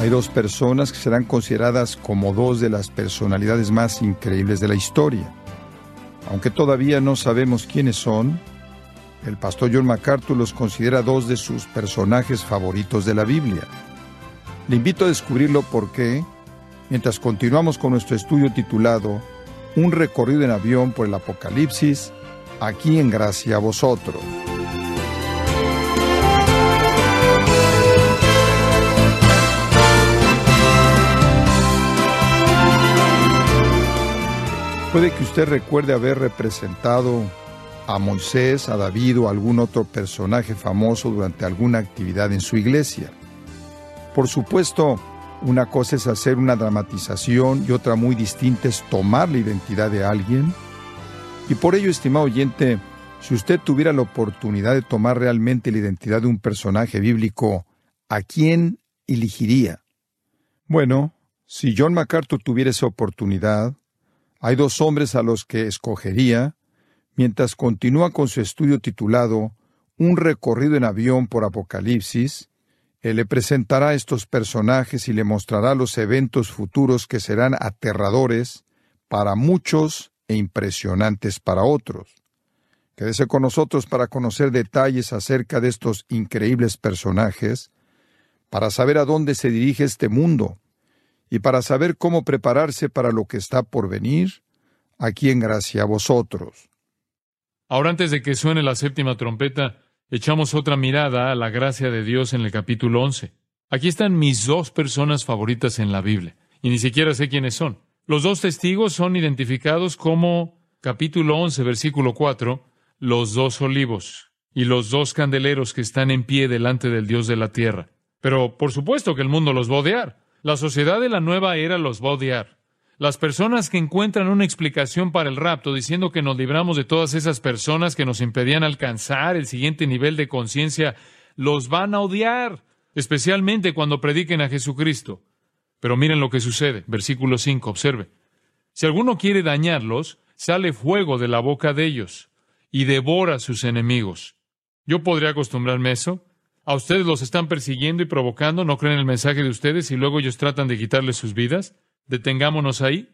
Hay dos personas que serán consideradas como dos de las personalidades más increíbles de la historia. Aunque todavía no sabemos quiénes son, el pastor John MacArthur los considera dos de sus personajes favoritos de la Biblia. Le invito a descubrirlo porque, mientras continuamos con nuestro estudio titulado Un recorrido en avión por el Apocalipsis, aquí en Gracia a vosotros. Puede que usted recuerde haber representado a Moisés, a David o a algún otro personaje famoso durante alguna actividad en su iglesia. Por supuesto, una cosa es hacer una dramatización y otra muy distinta es tomar la identidad de alguien. Y por ello, estimado oyente, si usted tuviera la oportunidad de tomar realmente la identidad de un personaje bíblico, ¿a quién elegiría? Bueno, si John MacArthur tuviera esa oportunidad, hay dos hombres a los que escogería mientras continúa con su estudio titulado Un recorrido en avión por Apocalipsis. Él le presentará a estos personajes y le mostrará los eventos futuros que serán aterradores para muchos e impresionantes para otros. Quédese con nosotros para conocer detalles acerca de estos increíbles personajes, para saber a dónde se dirige este mundo y para saber cómo prepararse para lo que está por venir, aquí en gracia a vosotros. Ahora antes de que suene la séptima trompeta, echamos otra mirada a la gracia de Dios en el capítulo 11. Aquí están mis dos personas favoritas en la Biblia, y ni siquiera sé quiénes son. Los dos testigos son identificados como capítulo 11, versículo 4, los dos olivos y los dos candeleros que están en pie delante del Dios de la tierra. Pero por supuesto que el mundo los va a odiar. La sociedad de la nueva era los va a odiar. Las personas que encuentran una explicación para el rapto diciendo que nos libramos de todas esas personas que nos impedían alcanzar el siguiente nivel de conciencia, los van a odiar, especialmente cuando prediquen a Jesucristo. Pero miren lo que sucede. Versículo 5, observe. Si alguno quiere dañarlos, sale fuego de la boca de ellos y devora a sus enemigos. ¿Yo podría acostumbrarme a eso? ¿A ustedes los están persiguiendo y provocando? ¿No creen el mensaje de ustedes y luego ellos tratan de quitarles sus vidas? Detengámonos ahí.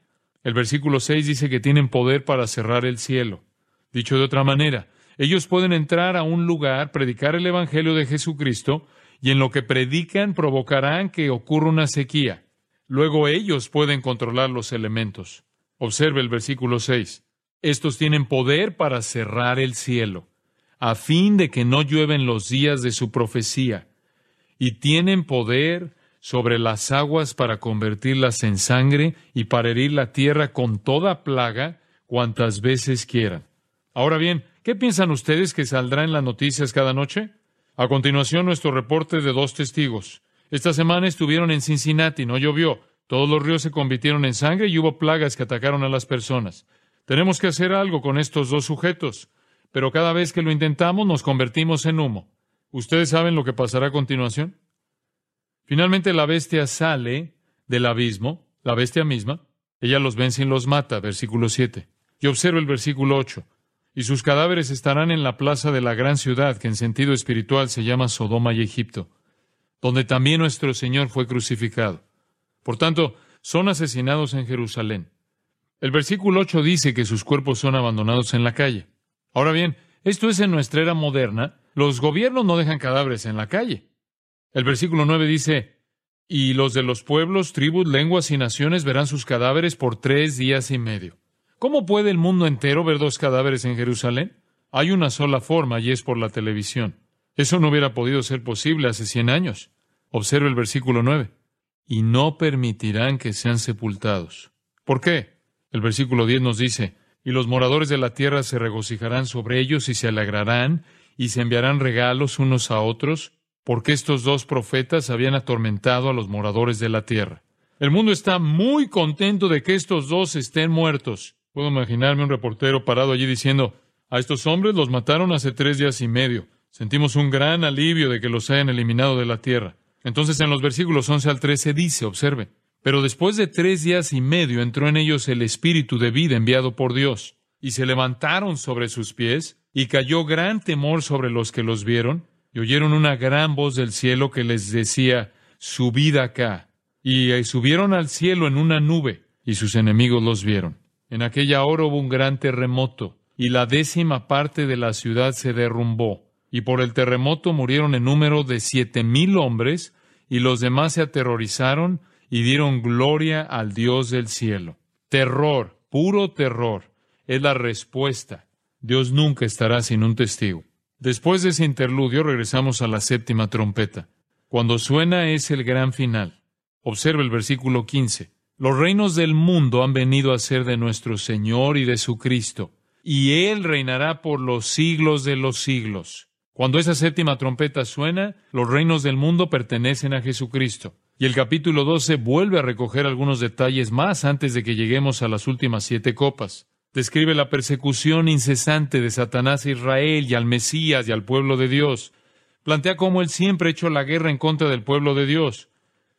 El versículo 6 dice que tienen poder para cerrar el cielo. Dicho de otra manera, ellos pueden entrar a un lugar, predicar el Evangelio de Jesucristo, y en lo que predican provocarán que ocurra una sequía. Luego ellos pueden controlar los elementos. Observe el versículo 6. Estos tienen poder para cerrar el cielo a fin de que no llueven los días de su profecía, y tienen poder sobre las aguas para convertirlas en sangre y para herir la tierra con toda plaga cuantas veces quieran. Ahora bien, ¿qué piensan ustedes que saldrá en las noticias cada noche? A continuación, nuestro reporte de dos testigos. Esta semana estuvieron en Cincinnati, no llovió, todos los ríos se convirtieron en sangre y hubo plagas que atacaron a las personas. Tenemos que hacer algo con estos dos sujetos pero cada vez que lo intentamos nos convertimos en humo. ¿Ustedes saben lo que pasará a continuación? Finalmente la bestia sale del abismo, la bestia misma, ella los vence y los mata, versículo 7. Y observo el versículo 8. Y sus cadáveres estarán en la plaza de la gran ciudad, que en sentido espiritual se llama Sodoma y Egipto, donde también nuestro Señor fue crucificado. Por tanto, son asesinados en Jerusalén. El versículo 8 dice que sus cuerpos son abandonados en la calle. Ahora bien, esto es en nuestra era moderna. Los gobiernos no dejan cadáveres en la calle. El versículo 9 dice, y los de los pueblos, tribus, lenguas y naciones verán sus cadáveres por tres días y medio. ¿Cómo puede el mundo entero ver dos cadáveres en Jerusalén? Hay una sola forma y es por la televisión. Eso no hubiera podido ser posible hace cien años. Observe el versículo 9. Y no permitirán que sean sepultados. ¿Por qué? El versículo 10 nos dice, y los moradores de la tierra se regocijarán sobre ellos y se alegrarán y se enviarán regalos unos a otros, porque estos dos profetas habían atormentado a los moradores de la tierra. El mundo está muy contento de que estos dos estén muertos. Puedo imaginarme un reportero parado allí diciendo, a estos hombres los mataron hace tres días y medio. Sentimos un gran alivio de que los hayan eliminado de la tierra. Entonces en los versículos 11 al 13 dice, observe, pero después de tres días y medio entró en ellos el espíritu de vida enviado por Dios, y se levantaron sobre sus pies, y cayó gran temor sobre los que los vieron, y oyeron una gran voz del cielo que les decía, subid acá. Y subieron al cielo en una nube, y sus enemigos los vieron. En aquella hora hubo un gran terremoto, y la décima parte de la ciudad se derrumbó, y por el terremoto murieron en número de siete mil hombres, y los demás se aterrorizaron y dieron gloria al Dios del cielo. Terror, puro terror, es la respuesta. Dios nunca estará sin un testigo. Después de ese interludio regresamos a la séptima trompeta. Cuando suena es el gran final. Observe el versículo 15. Los reinos del mundo han venido a ser de nuestro Señor y de su Cristo, y Él reinará por los siglos de los siglos. Cuando esa séptima trompeta suena, los reinos del mundo pertenecen a Jesucristo. Y el capítulo 12 vuelve a recoger algunos detalles más antes de que lleguemos a las últimas siete copas. Describe la persecución incesante de Satanás a Israel y al Mesías y al pueblo de Dios. Plantea cómo él siempre ha hecho la guerra en contra del pueblo de Dios.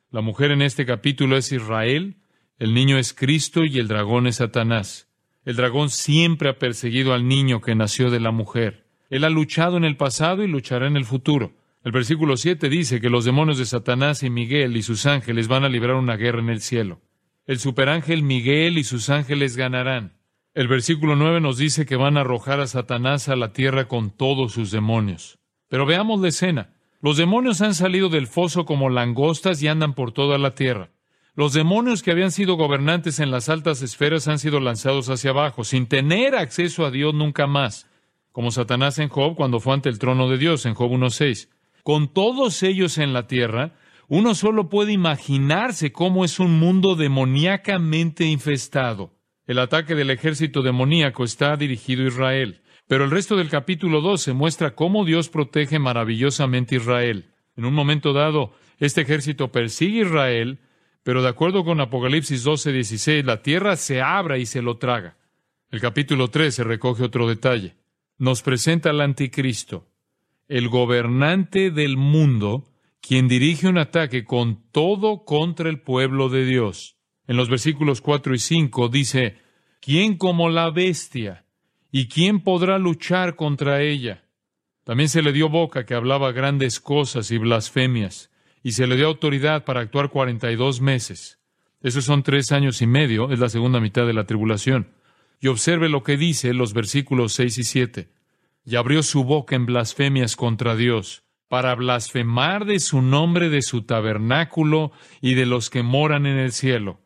La mujer en este capítulo es Israel, el niño es Cristo y el dragón es Satanás. El dragón siempre ha perseguido al niño que nació de la mujer. Él ha luchado en el pasado y luchará en el futuro. El versículo 7 dice que los demonios de Satanás y Miguel y sus ángeles van a librar una guerra en el cielo. El superángel Miguel y sus ángeles ganarán. El versículo 9 nos dice que van a arrojar a Satanás a la tierra con todos sus demonios. Pero veamos la escena. Los demonios han salido del foso como langostas y andan por toda la tierra. Los demonios que habían sido gobernantes en las altas esferas han sido lanzados hacia abajo, sin tener acceso a Dios nunca más, como Satanás en Job cuando fue ante el trono de Dios en Job 1.6 con todos ellos en la tierra, uno solo puede imaginarse cómo es un mundo demoníacamente infestado. El ataque del ejército demoníaco está dirigido a Israel, pero el resto del capítulo 12 muestra cómo Dios protege maravillosamente a Israel. En un momento dado, este ejército persigue a Israel, pero de acuerdo con Apocalipsis 12:16, la tierra se abra y se lo traga. El capítulo 13 recoge otro detalle. Nos presenta al anticristo, el gobernante del mundo, quien dirige un ataque con todo contra el pueblo de Dios. En los versículos 4 y 5 dice, ¿quién como la bestia? ¿Y quién podrá luchar contra ella? También se le dio boca que hablaba grandes cosas y blasfemias, y se le dio autoridad para actuar cuarenta y dos meses. Esos son tres años y medio, es la segunda mitad de la tribulación. Y observe lo que dice los versículos 6 y 7 y abrió su boca en blasfemias contra Dios, para blasfemar de su nombre, de su tabernáculo y de los que moran en el cielo.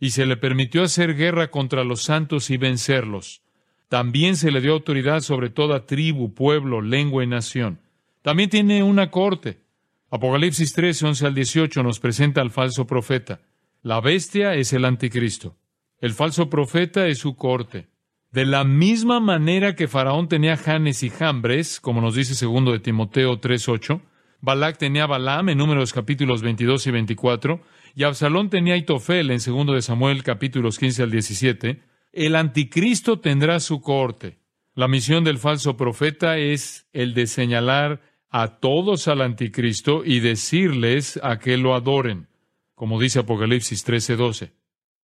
Y se le permitió hacer guerra contra los santos y vencerlos. También se le dio autoridad sobre toda tribu, pueblo, lengua y nación. También tiene una corte. Apocalipsis 13, 11 al 18 nos presenta al falso profeta. La bestia es el anticristo. El falso profeta es su corte. De la misma manera que Faraón tenía Janes y Jambres, como nos dice segundo de Timoteo 3.8, Balac tenía Balaam en números capítulos 22 y 24, y Absalón tenía Itofel en segundo de Samuel capítulos 15 al 17, el anticristo tendrá su corte. La misión del falso profeta es el de señalar a todos al anticristo y decirles a que lo adoren, como dice Apocalipsis 13:12.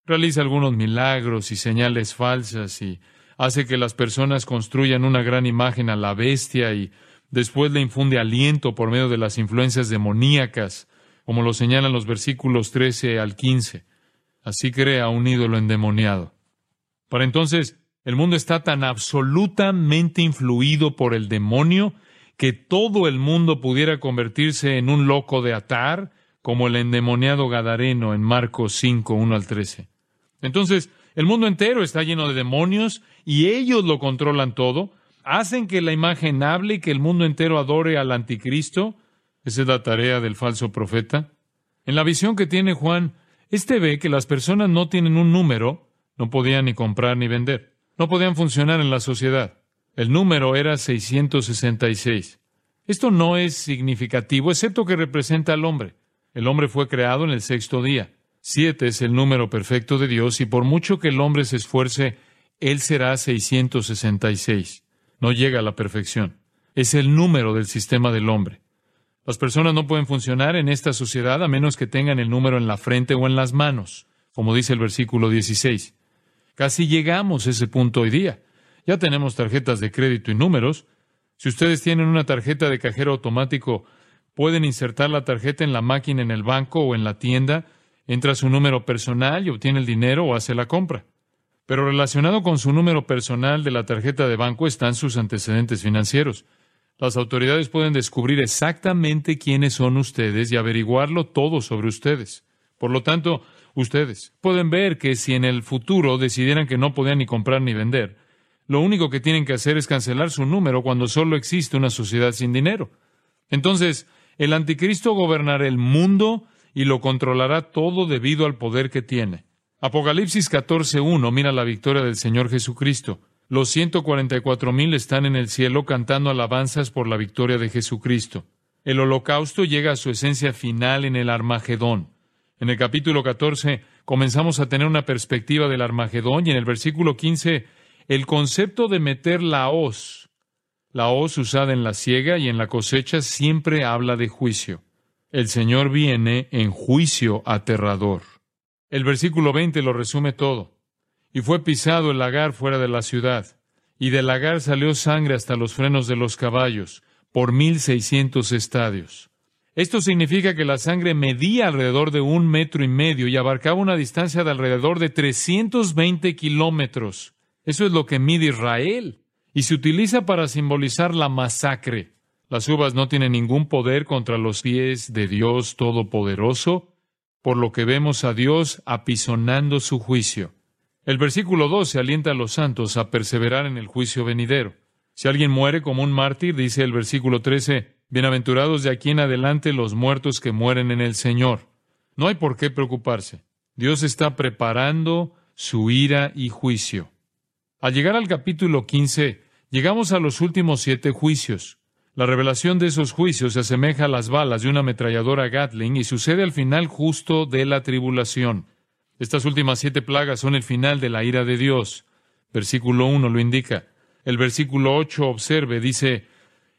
Realiza algunos milagros y señales falsas y hace que las personas construyan una gran imagen a la bestia y después le infunde aliento por medio de las influencias demoníacas, como lo señalan los versículos 13 al 15. Así crea un ídolo endemoniado. Para entonces El mundo está tan absolutamente influido por el demonio que todo el mundo pudiera convertirse en un loco de atar, como el endemoniado Gadareno en Marcos 5, 1 al 13. Entonces, el mundo entero está lleno de demonios y ellos lo controlan todo, hacen que la imagen hable y que el mundo entero adore al anticristo. Esa es la tarea del falso profeta. En la visión que tiene Juan, este ve que las personas no tienen un número, no podían ni comprar ni vender, no podían funcionar en la sociedad. El número era 666. Esto no es significativo, excepto que representa al hombre. El hombre fue creado en el sexto día. Siete es el número perfecto de Dios y por mucho que el hombre se esfuerce, él será 666. No llega a la perfección. Es el número del sistema del hombre. Las personas no pueden funcionar en esta sociedad a menos que tengan el número en la frente o en las manos, como dice el versículo 16. Casi llegamos a ese punto hoy día. Ya tenemos tarjetas de crédito y números. Si ustedes tienen una tarjeta de cajero automático, pueden insertar la tarjeta en la máquina en el banco o en la tienda, entra su número personal y obtiene el dinero o hace la compra. Pero relacionado con su número personal de la tarjeta de banco están sus antecedentes financieros. Las autoridades pueden descubrir exactamente quiénes son ustedes y averiguarlo todo sobre ustedes. Por lo tanto, ustedes pueden ver que si en el futuro decidieran que no podían ni comprar ni vender, lo único que tienen que hacer es cancelar su número cuando solo existe una sociedad sin dinero. Entonces, el anticristo gobernará el mundo y lo controlará todo debido al poder que tiene. Apocalipsis 14.1 mira la victoria del Señor Jesucristo. Los 144 mil están en el cielo cantando alabanzas por la victoria de Jesucristo. El holocausto llega a su esencia final en el Armagedón. En el capítulo 14 comenzamos a tener una perspectiva del Armagedón y en el versículo 15 el concepto de meter la hoz, la hoz usada en la siega y en la cosecha, siempre habla de juicio. El Señor viene en juicio aterrador. El versículo 20 lo resume todo. Y fue pisado el lagar fuera de la ciudad, y del lagar salió sangre hasta los frenos de los caballos, por mil seiscientos estadios. Esto significa que la sangre medía alrededor de un metro y medio y abarcaba una distancia de alrededor de trescientos veinte kilómetros. Eso es lo que mide Israel. Y se utiliza para simbolizar la masacre. Las uvas no tienen ningún poder contra los pies de Dios Todopoderoso, por lo que vemos a Dios apisonando su juicio. El versículo 12 alienta a los santos a perseverar en el juicio venidero. Si alguien muere como un mártir, dice el versículo 13, Bienaventurados de aquí en adelante los muertos que mueren en el Señor. No hay por qué preocuparse. Dios está preparando su ira y juicio. Al llegar al capítulo 15, llegamos a los últimos siete juicios. La revelación de esos juicios se asemeja a las balas de una ametralladora Gatling y sucede al final justo de la tribulación. Estas últimas siete plagas son el final de la ira de Dios. Versículo 1 lo indica. El versículo 8 observe, dice,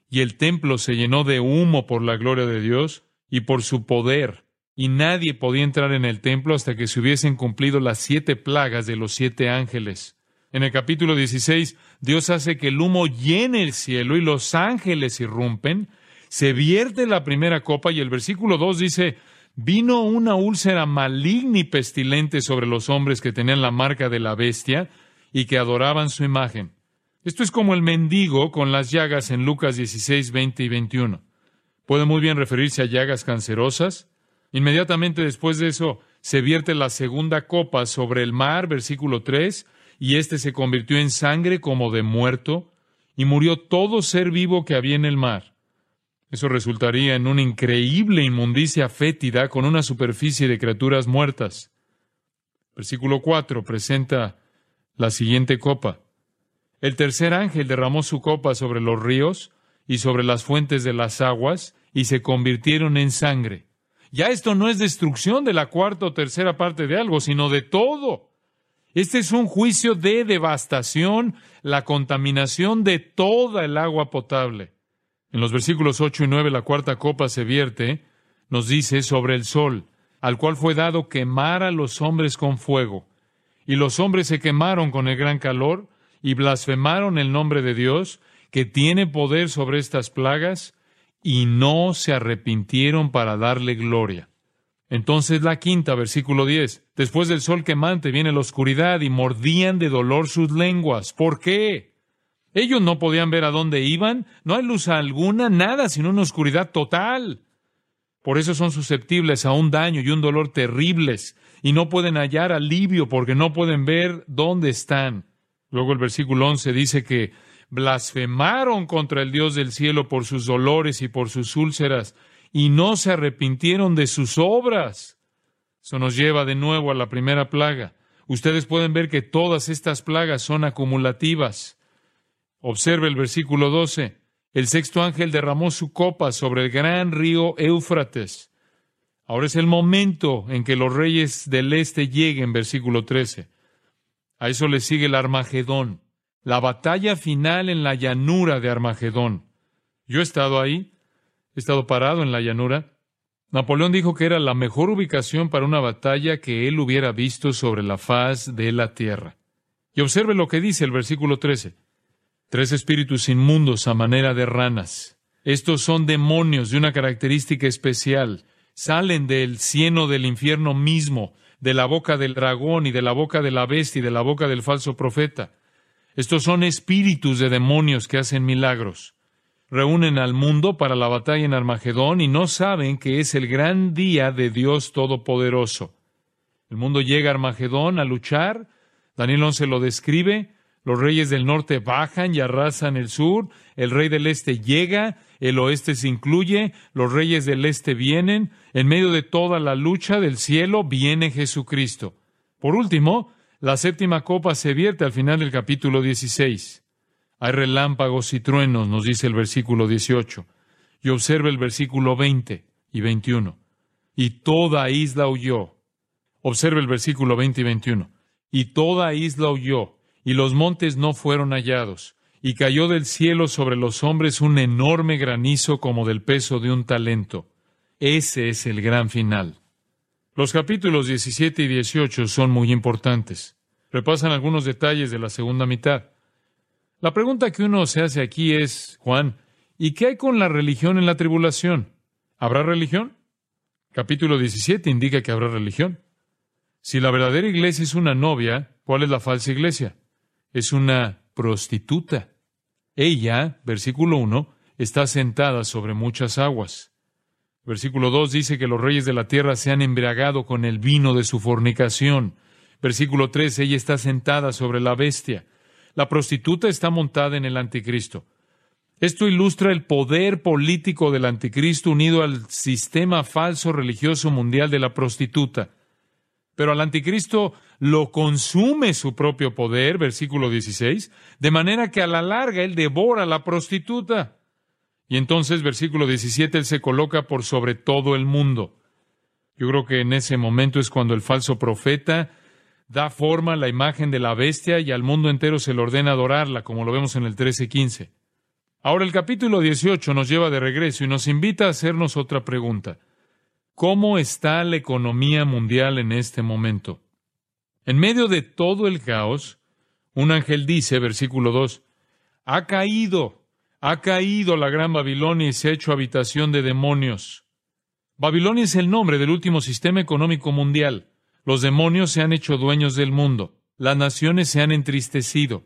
y el templo se llenó de humo por la gloria de Dios y por su poder, y nadie podía entrar en el templo hasta que se hubiesen cumplido las siete plagas de los siete ángeles. En el capítulo 16, Dios hace que el humo llene el cielo y los ángeles irrumpen. Se vierte la primera copa y el versículo 2 dice, vino una úlcera maligna y pestilente sobre los hombres que tenían la marca de la bestia y que adoraban su imagen. Esto es como el mendigo con las llagas en Lucas 16, 20 y 21. Puede muy bien referirse a llagas cancerosas. Inmediatamente después de eso, se vierte la segunda copa sobre el mar, versículo 3, y éste se convirtió en sangre como de muerto, y murió todo ser vivo que había en el mar. Eso resultaría en una increíble inmundicia fétida con una superficie de criaturas muertas. Versículo 4 presenta la siguiente copa. El tercer ángel derramó su copa sobre los ríos y sobre las fuentes de las aguas, y se convirtieron en sangre. Ya esto no es destrucción de la cuarta o tercera parte de algo, sino de todo. Este es un juicio de devastación, la contaminación de toda el agua potable. En los versículos 8 y 9 la cuarta copa se vierte, nos dice sobre el sol, al cual fue dado quemar a los hombres con fuego. Y los hombres se quemaron con el gran calor y blasfemaron el nombre de Dios, que tiene poder sobre estas plagas, y no se arrepintieron para darle gloria. Entonces la quinta, versículo 10. Después del sol quemante viene la oscuridad y mordían de dolor sus lenguas. ¿Por qué? Ellos no podían ver a dónde iban, no hay luz alguna, nada, sino una oscuridad total. Por eso son susceptibles a un daño y un dolor terribles, y no pueden hallar alivio porque no pueden ver dónde están. Luego el versículo 11 dice que blasfemaron contra el Dios del cielo por sus dolores y por sus úlceras, y no se arrepintieron de sus obras. Eso nos lleva de nuevo a la primera plaga. Ustedes pueden ver que todas estas plagas son acumulativas. Observe el versículo 12. El sexto ángel derramó su copa sobre el gran río Éufrates. Ahora es el momento en que los reyes del este lleguen, versículo 13. A eso le sigue el Armagedón, la batalla final en la llanura de Armagedón. Yo he estado ahí, he estado parado en la llanura. Napoleón dijo que era la mejor ubicación para una batalla que él hubiera visto sobre la faz de la tierra. Y observe lo que dice el versículo 13. Tres espíritus inmundos a manera de ranas. Estos son demonios de una característica especial. Salen del cieno del infierno mismo, de la boca del dragón y de la boca de la bestia y de la boca del falso profeta. Estos son espíritus de demonios que hacen milagros. Reúnen al mundo para la batalla en Armagedón y no saben que es el gran día de Dios Todopoderoso. El mundo llega a Armagedón a luchar. Daniel 11 lo describe. Los reyes del norte bajan y arrasan el sur, el rey del este llega, el oeste se incluye, los reyes del este vienen, en medio de toda la lucha del cielo viene Jesucristo. Por último, la séptima copa se vierte al final del capítulo 16. Hay relámpagos y truenos, nos dice el versículo 18. Y observe el versículo 20 y 21. Y toda isla huyó. Observe el versículo 20 y 21. Y toda isla huyó y los montes no fueron hallados, y cayó del cielo sobre los hombres un enorme granizo como del peso de un talento. Ese es el gran final. Los capítulos 17 y 18 son muy importantes. Repasan algunos detalles de la segunda mitad. La pregunta que uno se hace aquí es, Juan, ¿y qué hay con la religión en la tribulación? ¿Habrá religión? Capítulo 17 indica que habrá religión. Si la verdadera iglesia es una novia, ¿cuál es la falsa iglesia? es una prostituta. Ella, versículo 1, está sentada sobre muchas aguas. Versículo 2 dice que los reyes de la tierra se han embriagado con el vino de su fornicación. Versículo 3, ella está sentada sobre la bestia. La prostituta está montada en el anticristo. Esto ilustra el poder político del anticristo unido al sistema falso religioso mundial de la prostituta. Pero al anticristo lo consume su propio poder, versículo 16, de manera que a la larga él devora a la prostituta. Y entonces, versículo 17, él se coloca por sobre todo el mundo. Yo creo que en ese momento es cuando el falso profeta da forma a la imagen de la bestia y al mundo entero se le ordena adorarla, como lo vemos en el 13:15. Ahora el capítulo 18 nos lleva de regreso y nos invita a hacernos otra pregunta. ¿Cómo está la economía mundial en este momento? En medio de todo el caos, un ángel dice, versículo 2, ha caído, ha caído la gran Babilonia y se ha hecho habitación de demonios. Babilonia es el nombre del último sistema económico mundial. Los demonios se han hecho dueños del mundo. Las naciones se han entristecido.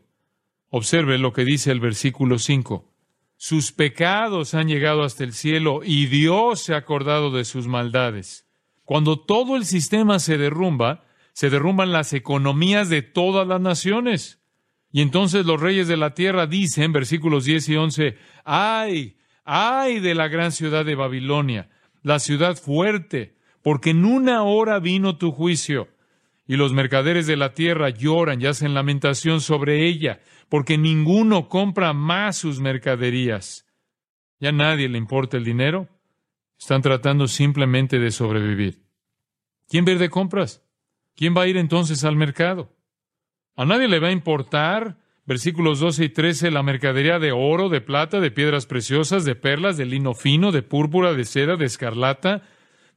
Observe lo que dice el versículo 5. Sus pecados han llegado hasta el cielo y Dios se ha acordado de sus maldades. Cuando todo el sistema se derrumba, se derrumban las economías de todas las naciones. Y entonces los reyes de la tierra dicen, versículos 10 y 11, ay, ay de la gran ciudad de Babilonia, la ciudad fuerte, porque en una hora vino tu juicio. Y los mercaderes de la tierra lloran y hacen lamentación sobre ella, porque ninguno compra más sus mercaderías. ¿Ya a nadie le importa el dinero? Están tratando simplemente de sobrevivir. ¿Quién verde compras? ¿Quién va a ir entonces al mercado? A nadie le va a importar, versículos 12 y 13, la mercadería de oro, de plata, de piedras preciosas, de perlas, de lino fino, de púrpura, de seda, de escarlata,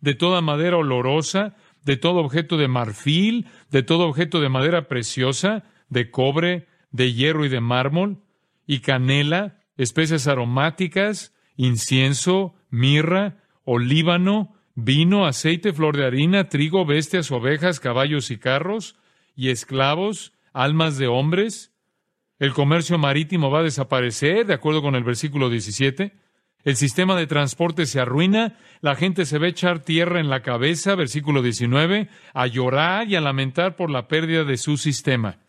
de toda madera olorosa, de todo objeto de marfil, de todo objeto de madera preciosa, de cobre, de hierro y de mármol, y canela, especias aromáticas, incienso, mirra, olíbano, vino, aceite, flor de harina, trigo, bestias, ovejas, caballos y carros, y esclavos, almas de hombres. El comercio marítimo va a desaparecer, de acuerdo con el versículo 17. El sistema de transporte se arruina, la gente se a echar tierra en la cabeza, versículo 19, a llorar y a lamentar por la pérdida de su sistema.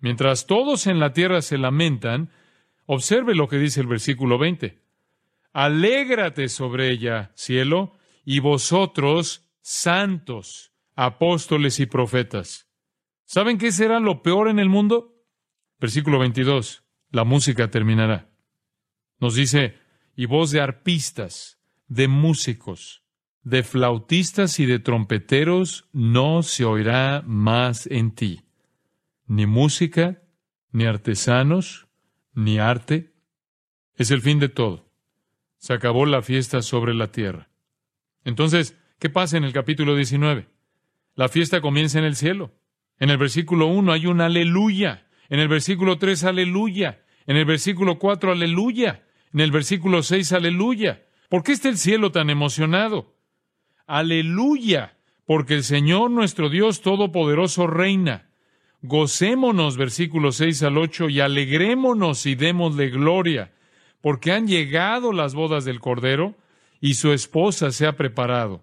Mientras todos en la tierra se lamentan, observe lo que dice el versículo 20. Alégrate sobre ella, cielo, y vosotros, santos, apóstoles y profetas. ¿Saben qué será lo peor en el mundo? Versículo 22. La música terminará. Nos dice, y voz de arpistas, de músicos, de flautistas y de trompeteros no se oirá más en ti. Ni música, ni artesanos, ni arte. Es el fin de todo. Se acabó la fiesta sobre la tierra. Entonces, ¿qué pasa en el capítulo 19? La fiesta comienza en el cielo. En el versículo 1 hay un aleluya. En el versículo 3, aleluya. En el versículo 4, aleluya. En el versículo 6, aleluya. ¿Por qué está el cielo tan emocionado? Aleluya, porque el Señor nuestro Dios Todopoderoso reina. Gocémonos, versículos 6 al 8, y alegrémonos y démosle gloria, porque han llegado las bodas del Cordero, y su esposa se ha preparado,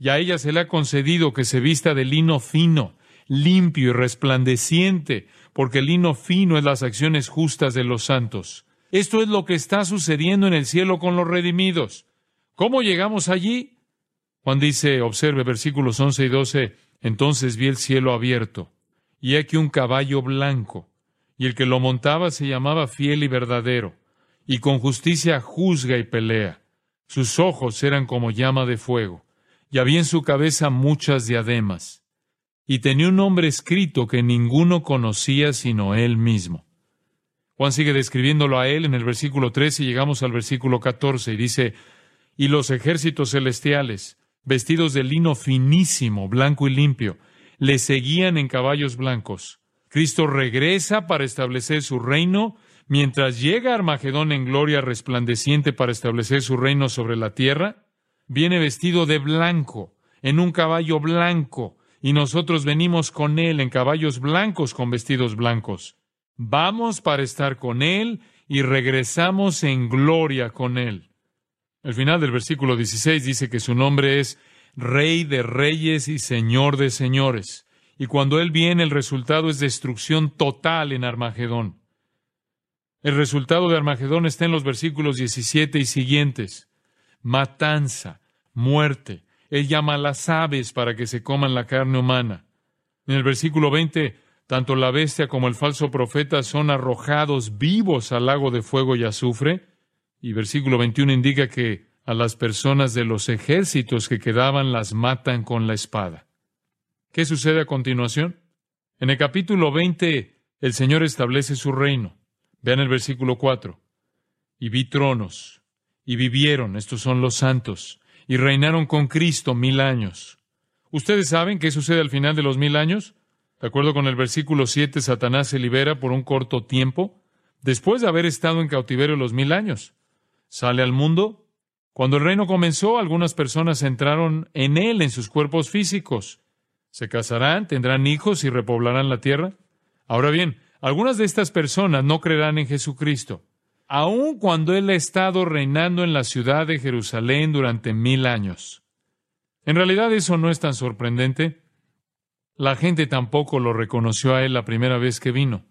y a ella se le ha concedido que se vista de lino fino, limpio y resplandeciente, porque el lino fino es las acciones justas de los santos. Esto es lo que está sucediendo en el cielo con los redimidos. ¿Cómo llegamos allí? Juan dice, observe versículos 11 y 12, entonces vi el cielo abierto, y aquí un caballo blanco, y el que lo montaba se llamaba fiel y verdadero, y con justicia juzga y pelea. Sus ojos eran como llama de fuego, y había en su cabeza muchas diademas, y tenía un nombre escrito que ninguno conocía sino él mismo. Juan sigue describiéndolo a él en el versículo 13 y llegamos al versículo 14 y dice, y los ejércitos celestiales, vestidos de lino finísimo, blanco y limpio, le seguían en caballos blancos. Cristo regresa para establecer su reino, mientras llega Armagedón en gloria resplandeciente para establecer su reino sobre la tierra, viene vestido de blanco, en un caballo blanco, y nosotros venimos con él en caballos blancos con vestidos blancos. Vamos para estar con Él y regresamos en gloria con Él. El final del versículo 16 dice que su nombre es Rey de Reyes y Señor de Señores. Y cuando Él viene, el resultado es destrucción total en Armagedón. El resultado de Armagedón está en los versículos 17 y siguientes. Matanza, muerte. Él llama a las aves para que se coman la carne humana. En el versículo 20 tanto la bestia como el falso profeta son arrojados vivos al lago de fuego y azufre. Y versículo 21 indica que a las personas de los ejércitos que quedaban las matan con la espada. ¿Qué sucede a continuación? En el capítulo 20 el Señor establece su reino. Vean el versículo 4. Y vi tronos, y vivieron, estos son los santos, y reinaron con Cristo mil años. ¿Ustedes saben qué sucede al final de los mil años? De acuerdo con el versículo 7, Satanás se libera por un corto tiempo, después de haber estado en cautiverio los mil años. Sale al mundo. Cuando el reino comenzó, algunas personas entraron en él en sus cuerpos físicos. Se casarán, tendrán hijos y repoblarán la tierra. Ahora bien, algunas de estas personas no creerán en Jesucristo, aun cuando Él ha estado reinando en la ciudad de Jerusalén durante mil años. En realidad eso no es tan sorprendente. La gente tampoco lo reconoció a él la primera vez que vino.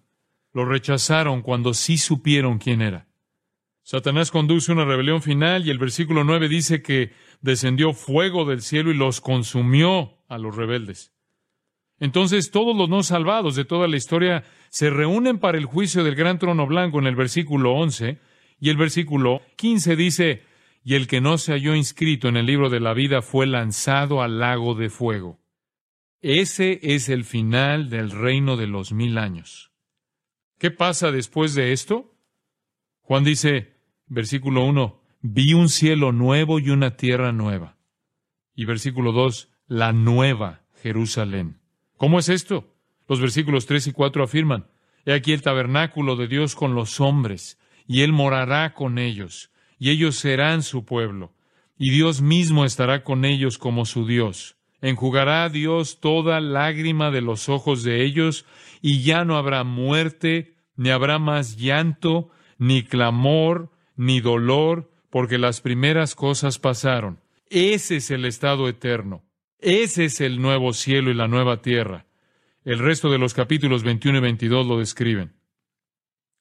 Lo rechazaron cuando sí supieron quién era. Satanás conduce una rebelión final y el versículo 9 dice que descendió fuego del cielo y los consumió a los rebeldes. Entonces todos los no salvados de toda la historia se reúnen para el juicio del gran trono blanco en el versículo 11 y el versículo 15 dice, y el que no se halló inscrito en el libro de la vida fue lanzado al lago de fuego. Ese es el final del reino de los mil años. ¿Qué pasa después de esto? Juan dice, versículo 1, vi un cielo nuevo y una tierra nueva. Y versículo 2, la nueva Jerusalén. ¿Cómo es esto? Los versículos 3 y 4 afirman, He aquí el tabernáculo de Dios con los hombres, y Él morará con ellos, y ellos serán su pueblo, y Dios mismo estará con ellos como su Dios. Enjugará a Dios toda lágrima de los ojos de ellos, y ya no habrá muerte, ni habrá más llanto, ni clamor, ni dolor, porque las primeras cosas pasaron. Ese es el estado eterno. Ese es el nuevo cielo y la nueva tierra. El resto de los capítulos 21 y 22 lo describen.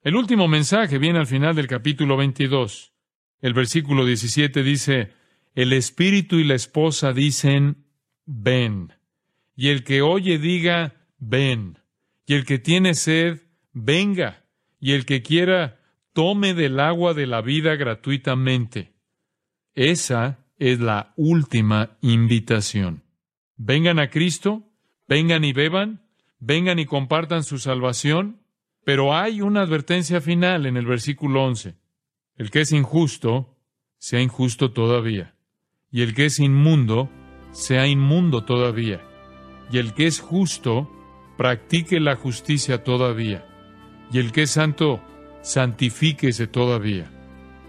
El último mensaje viene al final del capítulo 22. El versículo 17 dice, el espíritu y la esposa dicen, ven. Y el que oye diga, ven. Y el que tiene sed, venga. Y el que quiera, tome del agua de la vida gratuitamente. Esa es la última invitación. Vengan a Cristo, vengan y beban, vengan y compartan su salvación, pero hay una advertencia final en el versículo 11. El que es injusto, sea injusto todavía y el que es inmundo sea inmundo todavía, y el que es justo practique la justicia todavía, y el que es santo santifíquese todavía.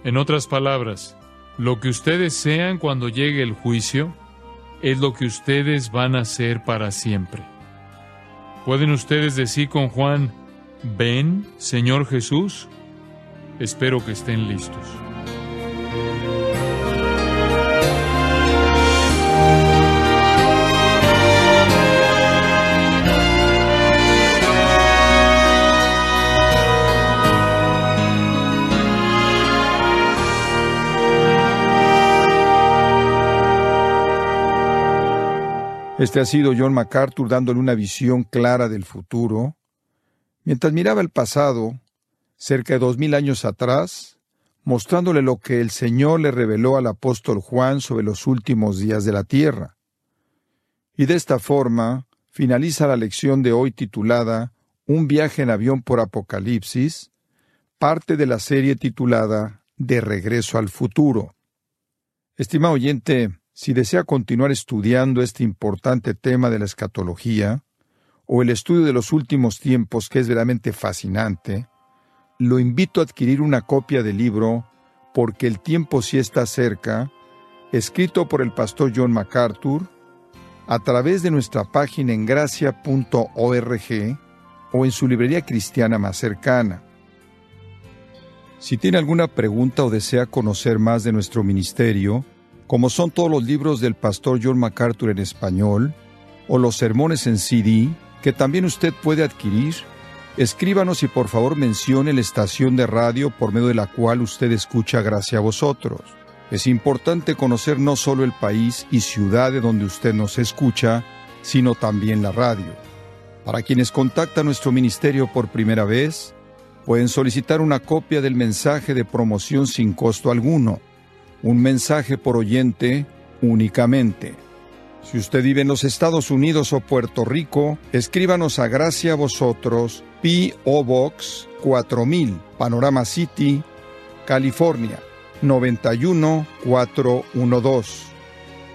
En otras palabras, lo que ustedes sean cuando llegue el juicio es lo que ustedes van a ser para siempre. ¿Pueden ustedes decir con Juan, ven, Señor Jesús? Espero que estén listos. Este ha sido John MacArthur dándole una visión clara del futuro. Mientras miraba el pasado, cerca de dos mil años atrás, mostrándole lo que el Señor le reveló al apóstol Juan sobre los últimos días de la tierra. Y de esta forma finaliza la lección de hoy titulada Un viaje en avión por Apocalipsis, parte de la serie titulada De regreso al futuro. Estimado oyente, si desea continuar estudiando este importante tema de la escatología, o el estudio de los últimos tiempos, que es verdaderamente fascinante, lo invito a adquirir una copia del libro Porque el tiempo sí está cerca, escrito por el pastor John MacArthur, a través de nuestra página en gracia.org o en su librería cristiana más cercana. Si tiene alguna pregunta o desea conocer más de nuestro ministerio, como son todos los libros del pastor John MacArthur en español, o los sermones en CD, que también usted puede adquirir, escríbanos y por favor mencione la estación de radio por medio de la cual usted escucha Gracias a vosotros. Es importante conocer no solo el país y ciudad de donde usted nos escucha, sino también la radio. Para quienes contactan nuestro ministerio por primera vez, pueden solicitar una copia del mensaje de promoción sin costo alguno un mensaje por oyente únicamente. Si usted vive en los Estados Unidos o Puerto Rico, escríbanos a Gracia Vosotros, P.O. Box 4000, Panorama City, California, 91412.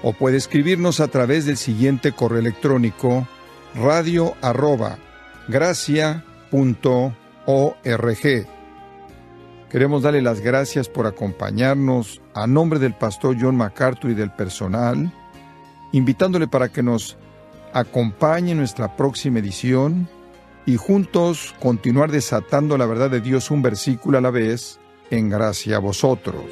O puede escribirnos a través del siguiente correo electrónico radio arroba gracia.org. Queremos darle las gracias por acompañarnos a nombre del pastor John MacArthur y del personal, invitándole para que nos acompañe en nuestra próxima edición y juntos continuar desatando la verdad de Dios un versículo a la vez en gracia a vosotros.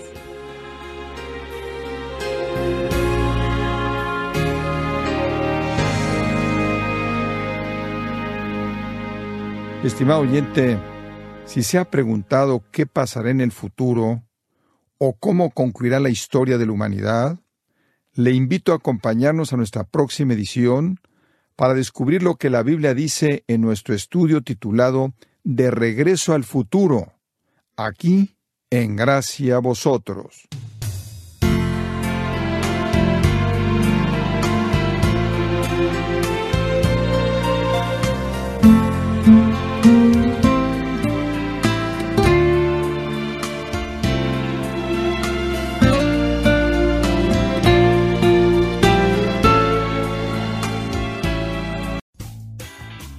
Estimado oyente, si se ha preguntado qué pasará en el futuro o cómo concluirá la historia de la humanidad, le invito a acompañarnos a nuestra próxima edición para descubrir lo que la Biblia dice en nuestro estudio titulado De regreso al futuro, aquí en gracia a vosotros.